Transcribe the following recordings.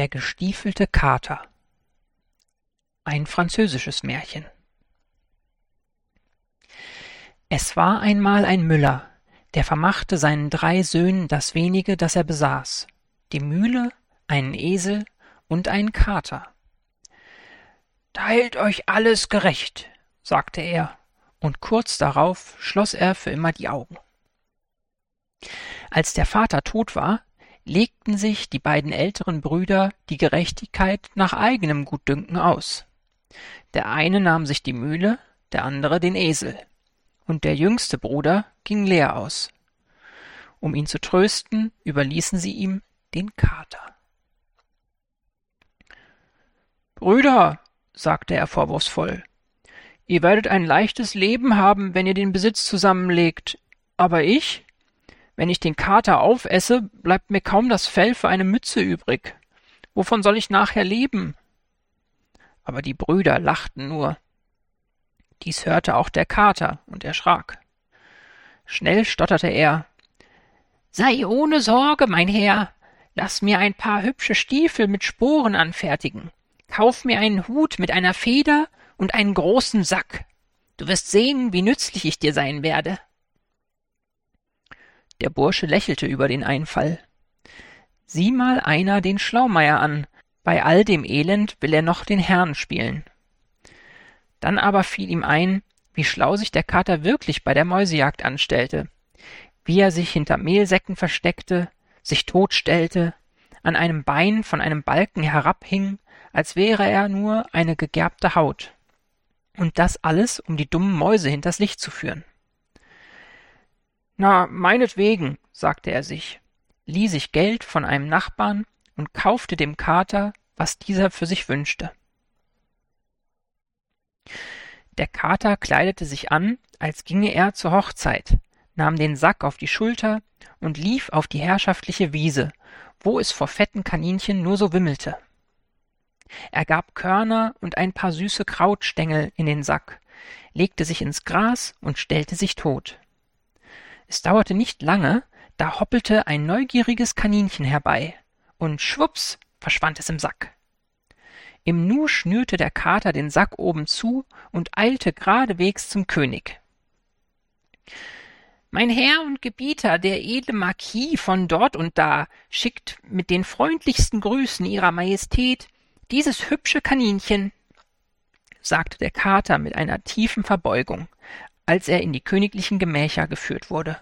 Der gestiefelte Kater Ein französisches Märchen Es war einmal ein Müller, der vermachte seinen drei Söhnen das wenige, das er besaß, die Mühle, einen Esel und einen Kater. Teilt euch alles gerecht, sagte er, und kurz darauf schloss er für immer die Augen. Als der Vater tot war, legten sich die beiden älteren Brüder die Gerechtigkeit nach eigenem Gutdünken aus. Der eine nahm sich die Mühle, der andere den Esel, und der jüngste Bruder ging leer aus. Um ihn zu trösten, überließen sie ihm den Kater. Brüder, sagte er vorwurfsvoll, ihr werdet ein leichtes Leben haben, wenn ihr den Besitz zusammenlegt, aber ich? Wenn ich den Kater aufesse, bleibt mir kaum das Fell für eine Mütze übrig. Wovon soll ich nachher leben? Aber die Brüder lachten nur. Dies hörte auch der Kater und erschrak. Schnell stotterte er. Sei ohne Sorge, mein Herr. Lass mir ein paar hübsche Stiefel mit Sporen anfertigen. Kauf mir einen Hut mit einer Feder und einen großen Sack. Du wirst sehen, wie nützlich ich dir sein werde. Der Bursche lächelte über den Einfall. Sieh mal einer den Schlaumeier an. Bei all dem Elend will er noch den Herrn spielen. Dann aber fiel ihm ein, wie schlau sich der Kater wirklich bei der Mäusejagd anstellte, wie er sich hinter Mehlsäcken versteckte, sich totstellte, an einem Bein von einem Balken herabhing, als wäre er nur eine gegerbte Haut. Und das alles, um die dummen Mäuse hinters Licht zu führen. Na, meinetwegen, sagte er sich, lieh sich Geld von einem Nachbarn und kaufte dem Kater, was dieser für sich wünschte. Der Kater kleidete sich an, als ginge er zur Hochzeit, nahm den Sack auf die Schulter und lief auf die herrschaftliche Wiese, wo es vor fetten Kaninchen nur so wimmelte. Er gab Körner und ein paar süße Krautstängel in den Sack, legte sich ins Gras und stellte sich tot. Es dauerte nicht lange, da hoppelte ein neugieriges Kaninchen herbei, und schwups verschwand es im Sack. Im Nu schnürte der Kater den Sack oben zu und eilte geradewegs zum König. Mein Herr und Gebieter, der edle Marquis von dort und da, schickt mit den freundlichsten Grüßen Ihrer Majestät dieses hübsche Kaninchen, sagte der Kater mit einer tiefen Verbeugung, als er in die königlichen Gemächer geführt wurde.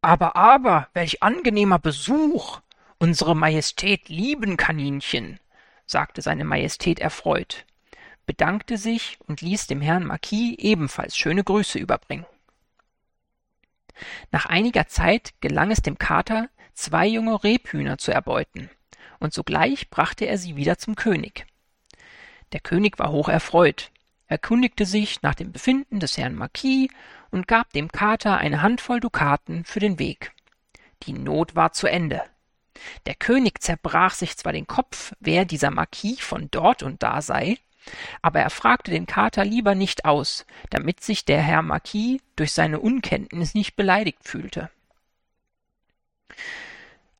Aber, aber, welch angenehmer Besuch! Unsere Majestät lieben Kaninchen, sagte seine Majestät erfreut, bedankte sich und ließ dem Herrn Marquis ebenfalls schöne Grüße überbringen. Nach einiger Zeit gelang es dem Kater, zwei junge Rebhühner zu erbeuten, und sogleich brachte er sie wieder zum König. Der König war hoch erfreut, erkundigte sich nach dem Befinden des Herrn Marquis und gab dem Kater eine Handvoll Dukaten für den Weg. Die Not war zu Ende. Der König zerbrach sich zwar den Kopf, wer dieser Marquis von dort und da sei, aber er fragte den Kater lieber nicht aus, damit sich der Herr Marquis durch seine Unkenntnis nicht beleidigt fühlte.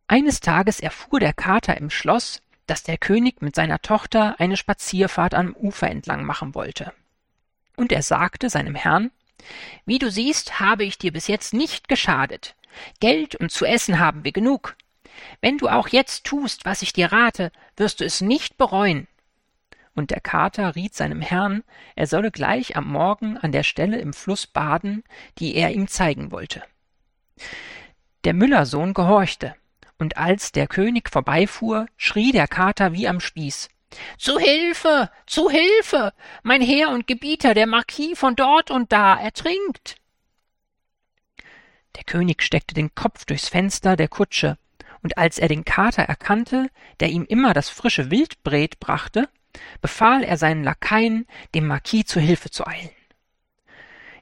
Eines Tages erfuhr der Kater im Schloss, dass der König mit seiner Tochter eine Spazierfahrt am Ufer entlang machen wollte. Und er sagte seinem Herrn Wie du siehst, habe ich dir bis jetzt nicht geschadet. Geld und zu essen haben wir genug. Wenn du auch jetzt tust, was ich dir rate, wirst du es nicht bereuen. Und der Kater riet seinem Herrn, er solle gleich am Morgen an der Stelle im Fluss baden, die er ihm zeigen wollte. Der Müllersohn gehorchte, und als der König vorbeifuhr, schrie der Kater wie am Spieß. Zu Hilfe, zu Hilfe! Mein Herr und Gebieter, der Marquis von dort und da, ertrinkt! Der König steckte den Kopf durchs Fenster der Kutsche, und als er den Kater erkannte, der ihm immer das frische Wildbret brachte, befahl er seinen Lakaien, dem Marquis zu Hilfe zu eilen.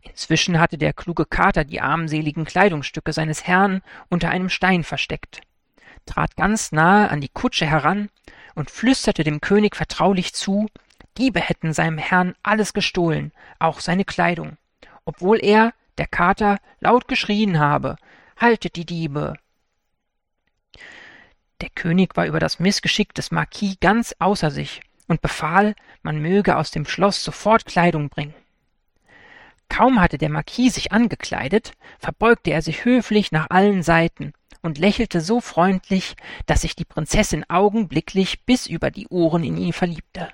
Inzwischen hatte der kluge Kater die armseligen Kleidungsstücke seines Herrn unter einem Stein versteckt, trat ganz nahe an die Kutsche heran und flüsterte dem König vertraulich zu, Diebe hätten seinem Herrn alles gestohlen, auch seine Kleidung, obwohl er, der Kater, laut geschrien habe, Haltet die Diebe, Der König war über das Missgeschick des Marquis ganz außer sich und befahl, man möge aus dem Schloss sofort Kleidung bringen. Kaum hatte der Marquis sich angekleidet, verbeugte er sich höflich nach allen Seiten und lächelte so freundlich, dass sich die Prinzessin augenblicklich bis über die Ohren in ihn verliebte.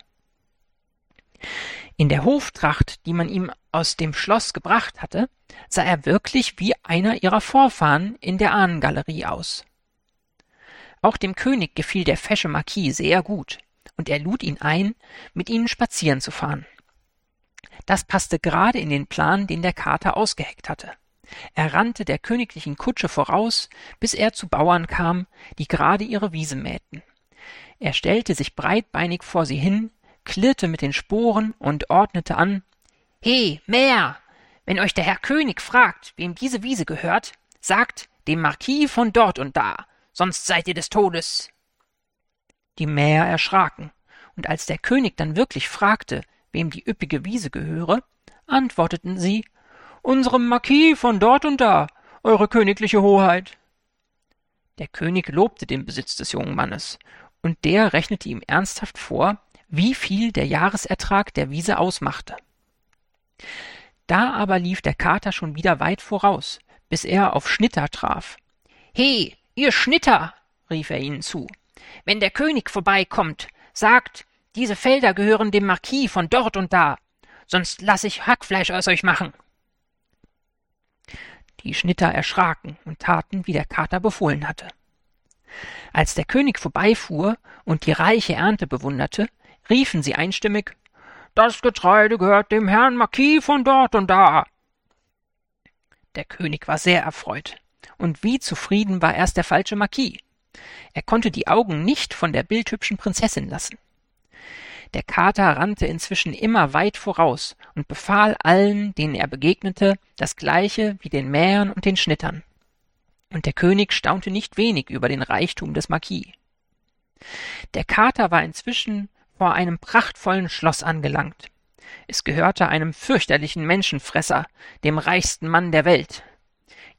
In der Hoftracht, die man ihm aus dem Schloss gebracht hatte, sah er wirklich wie einer ihrer Vorfahren in der Ahnengalerie aus. Auch dem König gefiel der fesche Marquis sehr gut, und er lud ihn ein, mit ihnen spazieren zu fahren. Das passte gerade in den Plan, den der Kater ausgeheckt hatte. Er rannte der königlichen Kutsche voraus, bis er zu Bauern kam, die gerade ihre Wiese mähten. Er stellte sich breitbeinig vor sie hin, klirrte mit den Sporen und ordnete an He, Mäher! Wenn euch der Herr König fragt, wem diese Wiese gehört, sagt dem Marquis von dort und da, sonst seid ihr des Todes. Die Mäher erschraken, und als der König dann wirklich fragte, wem die üppige Wiese gehöre, antworteten sie Unserem Marquis von dort und da, Eure königliche Hoheit. Der König lobte den Besitz des jungen Mannes, und der rechnete ihm ernsthaft vor, wie viel der Jahresertrag der Wiese ausmachte. Da aber lief der Kater schon wieder weit voraus, bis er auf Schnitter traf. He, ihr Schnitter, rief er ihnen zu, wenn der König vorbeikommt, sagt, diese Felder gehören dem Marquis von dort und da, sonst lass ich Hackfleisch aus euch machen. Die Schnitter erschraken und taten, wie der Kater befohlen hatte. Als der König vorbeifuhr und die reiche Ernte bewunderte, riefen sie einstimmig Das Getreide gehört dem Herrn Marquis von dort und da. Der König war sehr erfreut, und wie zufrieden war erst der falsche Marquis. Er konnte die Augen nicht von der bildhübschen Prinzessin lassen. Der Kater rannte inzwischen immer weit voraus und befahl allen, denen er begegnete, das gleiche wie den Mähern und den Schnittern. Und der König staunte nicht wenig über den Reichtum des Marquis. Der Kater war inzwischen vor einem prachtvollen Schloss angelangt. Es gehörte einem fürchterlichen Menschenfresser, dem reichsten Mann der Welt.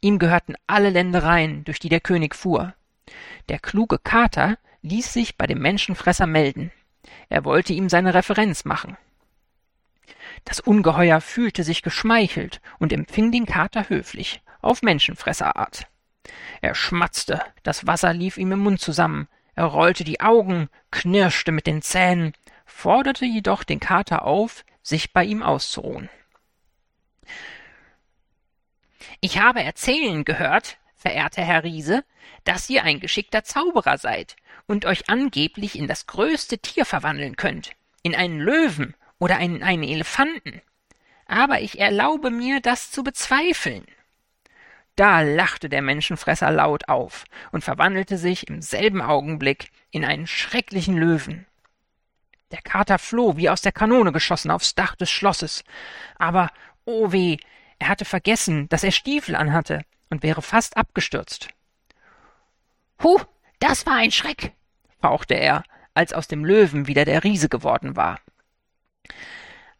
Ihm gehörten alle Ländereien, durch die der König fuhr. Der kluge Kater ließ sich bei dem Menschenfresser melden. Er wollte ihm seine Referenz machen. Das Ungeheuer fühlte sich geschmeichelt und empfing den Kater höflich, auf Menschenfresserart. Er schmatzte, das Wasser lief ihm im Mund zusammen, er rollte die Augen, knirschte mit den Zähnen, forderte jedoch den Kater auf, sich bei ihm auszuruhen. Ich habe erzählen gehört, verehrter Herr Riese, dass ihr ein geschickter Zauberer seid und euch angeblich in das größte Tier verwandeln könnt, in einen Löwen oder in einen Elefanten. Aber ich erlaube mir, das zu bezweifeln. Da lachte der Menschenfresser laut auf und verwandelte sich im selben Augenblick in einen schrecklichen Löwen. Der Kater floh wie aus der Kanone geschossen aufs Dach des Schlosses, aber oh weh, er hatte vergessen, dass er Stiefel anhatte und wäre fast abgestürzt. Huh, das war ein Schreck, fauchte er, als aus dem Löwen wieder der Riese geworden war.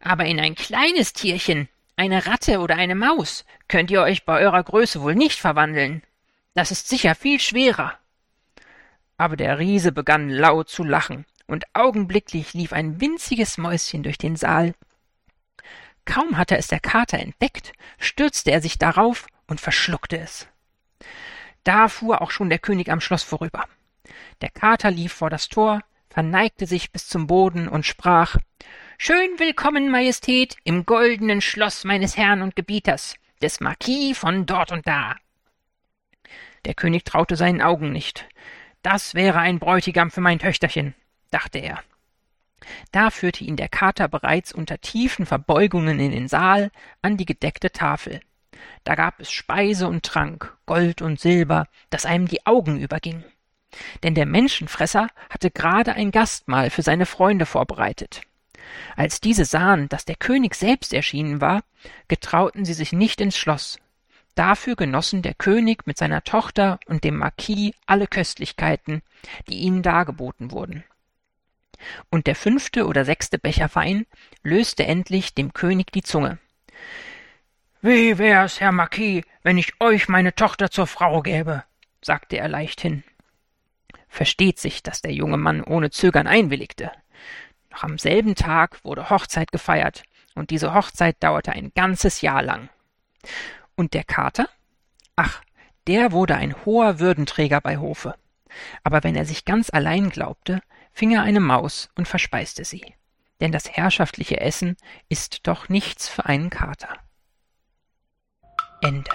Aber in ein kleines Tierchen, eine Ratte oder eine Maus, könnt ihr euch bei eurer Größe wohl nicht verwandeln. Das ist sicher viel schwerer. Aber der Riese begann laut zu lachen, und augenblicklich lief ein winziges Mäuschen durch den Saal. Kaum hatte es der Kater entdeckt, stürzte er sich darauf und verschluckte es. Da fuhr auch schon der König am Schloss vorüber. Der Kater lief vor das Tor, verneigte sich bis zum Boden und sprach Schön willkommen, Majestät, im goldenen Schloss meines Herrn und Gebieters, des Marquis von dort und da. Der König traute seinen Augen nicht. Das wäre ein Bräutigam für mein Töchterchen, dachte er. Da führte ihn der Kater bereits unter tiefen Verbeugungen in den Saal an die gedeckte Tafel. Da gab es Speise und Trank, Gold und Silber, dass einem die Augen überging. Denn der Menschenfresser hatte gerade ein Gastmahl für seine Freunde vorbereitet. Als diese sahen, dass der König selbst erschienen war, getrauten sie sich nicht ins Schloss. Dafür genossen der König mit seiner Tochter und dem Marquis alle Köstlichkeiten, die ihnen dargeboten wurden. Und der fünfte oder sechste Becher Wein löste endlich dem König die Zunge. Wie wär's, Herr Marquis, wenn ich euch meine Tochter zur Frau gäbe, sagte er leichthin. versteht sich, dass der junge Mann ohne Zögern einwilligte. Noch am selben Tag wurde Hochzeit gefeiert, und diese Hochzeit dauerte ein ganzes Jahr lang. Und der Kater? Ach, der wurde ein hoher Würdenträger bei Hofe. Aber wenn er sich ganz allein glaubte, fing er eine Maus und verspeiste sie. Denn das herrschaftliche Essen ist doch nichts für einen Kater. Ende.